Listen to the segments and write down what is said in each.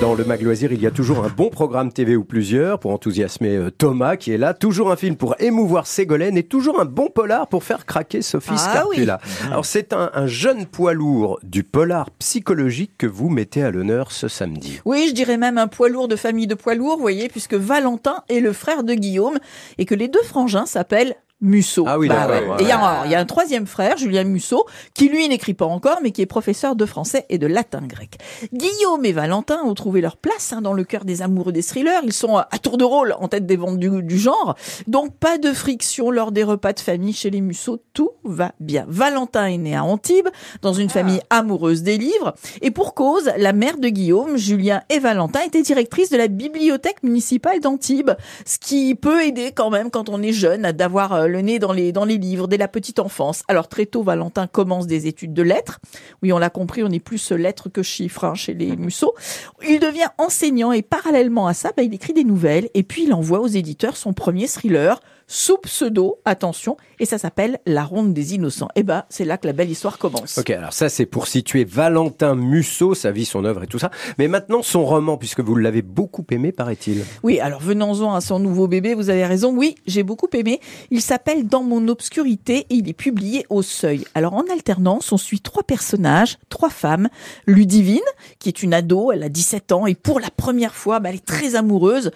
Dans le Mag Loisir, il y a toujours un bon programme TV ou plusieurs pour enthousiasmer euh, Thomas qui est là, toujours un film pour émouvoir Ségolène et toujours un bon polar pour faire craquer Sophie Ah. Alors c'est un, un jeune poids lourd du polar psychologique que vous mettez à l'honneur ce samedi. Oui, je dirais même un poids lourd de famille de poids lourds, vous voyez, puisque Valentin est le frère de Guillaume et que les deux frangins s'appellent Musso. Ah oui, ouais. ouais, Et il y, a ouais. un- il y a un troisième frère, Julien Musso, qui lui n'écrit pas encore, mais qui est professeur de français et de latin grec. Guillaume et Valentin ont trouvé leur place hein, dans le cœur des amoureux des thrillers. Ils sont à tour de rôle en tête des ventes du, du genre. Donc pas de friction lors des repas de famille chez les Musso. Tout va bien. Valentin est né à Antibes, dans une famille amoureuse des livres. Et pour cause, la mère de Guillaume, Julien et Valentin étaient directrices de la bibliothèque municipale d'Antibes. Ce qui peut aider quand même quand on est jeune à d'avoir euh, le nez dans les, dans les livres dès la petite enfance. Alors très tôt, Valentin commence des études de lettres. Oui, on l'a compris, on est plus lettres que chiffres hein, chez les Musso. Il devient enseignant et parallèlement à ça, bah, il écrit des nouvelles et puis il envoie aux éditeurs son premier thriller sous pseudo, attention, et ça s'appelle La Ronde des Innocents. Et ben, c'est là que la belle histoire commence. Ok, alors ça c'est pour situer Valentin Musso, sa vie, son œuvre et tout ça. Mais maintenant son roman, puisque vous l'avez beaucoup aimé, paraît-il. Oui, alors venons-en à son nouveau bébé, vous avez raison. Oui, j'ai beaucoup aimé. Il s'appelle Dans mon obscurité et il est publié au seuil. Alors en alternance, on suit trois personnages, trois femmes. Ludivine, qui est une ado, elle a 17 ans et pour la première fois, bah, elle est très amoureuse.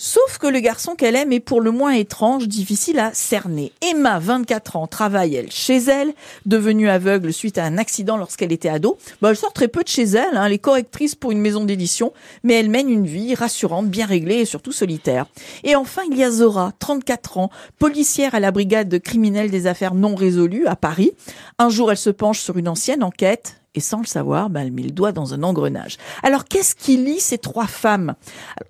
Sauf que le garçon qu'elle aime est pour le moins étrange, difficile à cerner. Emma, 24 ans, travaille elle chez elle, devenue aveugle suite à un accident lorsqu'elle était ado. Bah, elle sort très peu de chez elle, hein, elle est correctrice pour une maison d'édition, mais elle mène une vie rassurante, bien réglée et surtout solitaire. Et enfin, il y a Zora, 34 ans, policière à la brigade de criminels des affaires non résolues à Paris. Un jour, elle se penche sur une ancienne enquête et sans le savoir, ben, elle met le doigt dans un engrenage. Alors, qu'est-ce qui lie ces trois femmes?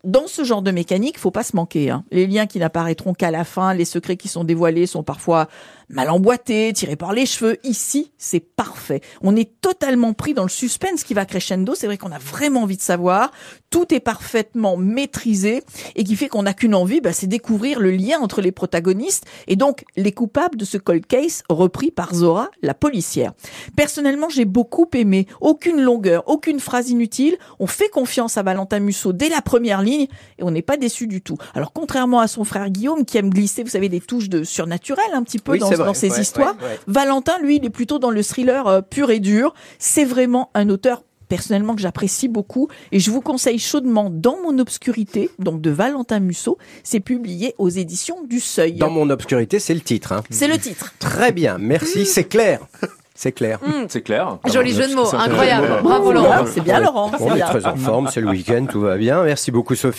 Dans ce genre de mécanique, faut pas se manquer. hein. Les liens qui n'apparaîtront qu'à la fin, les secrets qui sont dévoilés sont parfois mal emboîtés, tirés par les cheveux. Ici, c'est parfait. On est totalement pris dans le suspense qui va crescendo. C'est vrai qu'on a vraiment envie de savoir. Tout est parfaitement maîtrisé et qui fait qu'on n'a qu'une envie, ben, c'est découvrir le lien entre les protagonistes et donc les coupables de ce cold case repris par Zora, la policière. Personnellement, j'ai beaucoup aimé. Aucune longueur, aucune phrase inutile. On fait confiance à Valentin Musso dès la première ligne et on n'est pas déçu du tout. Alors, contrairement à son frère Guillaume qui aime glisser, vous savez, des touches de surnaturel un petit peu Oui, dans, ses Ouais, histoires, ouais, ouais. Valentin, lui, il est plutôt dans le thriller euh, pur et dur. C'est vraiment un auteur personnellement que j'apprécie beaucoup et je vous conseille chaudement Dans mon obscurité, donc de Valentin Musso. C'est publié aux éditions du Seuil. Dans mon obscurité, c'est le titre. hein. C'est le titre. Très bien, merci, c'est clair. C'est clair. C'est clair. Joli jeu de mots, incroyable. Bravo Laurent. c'est bien Laurent. On est très en forme, c'est le week-end, tout va bien. Merci beaucoup Sophie.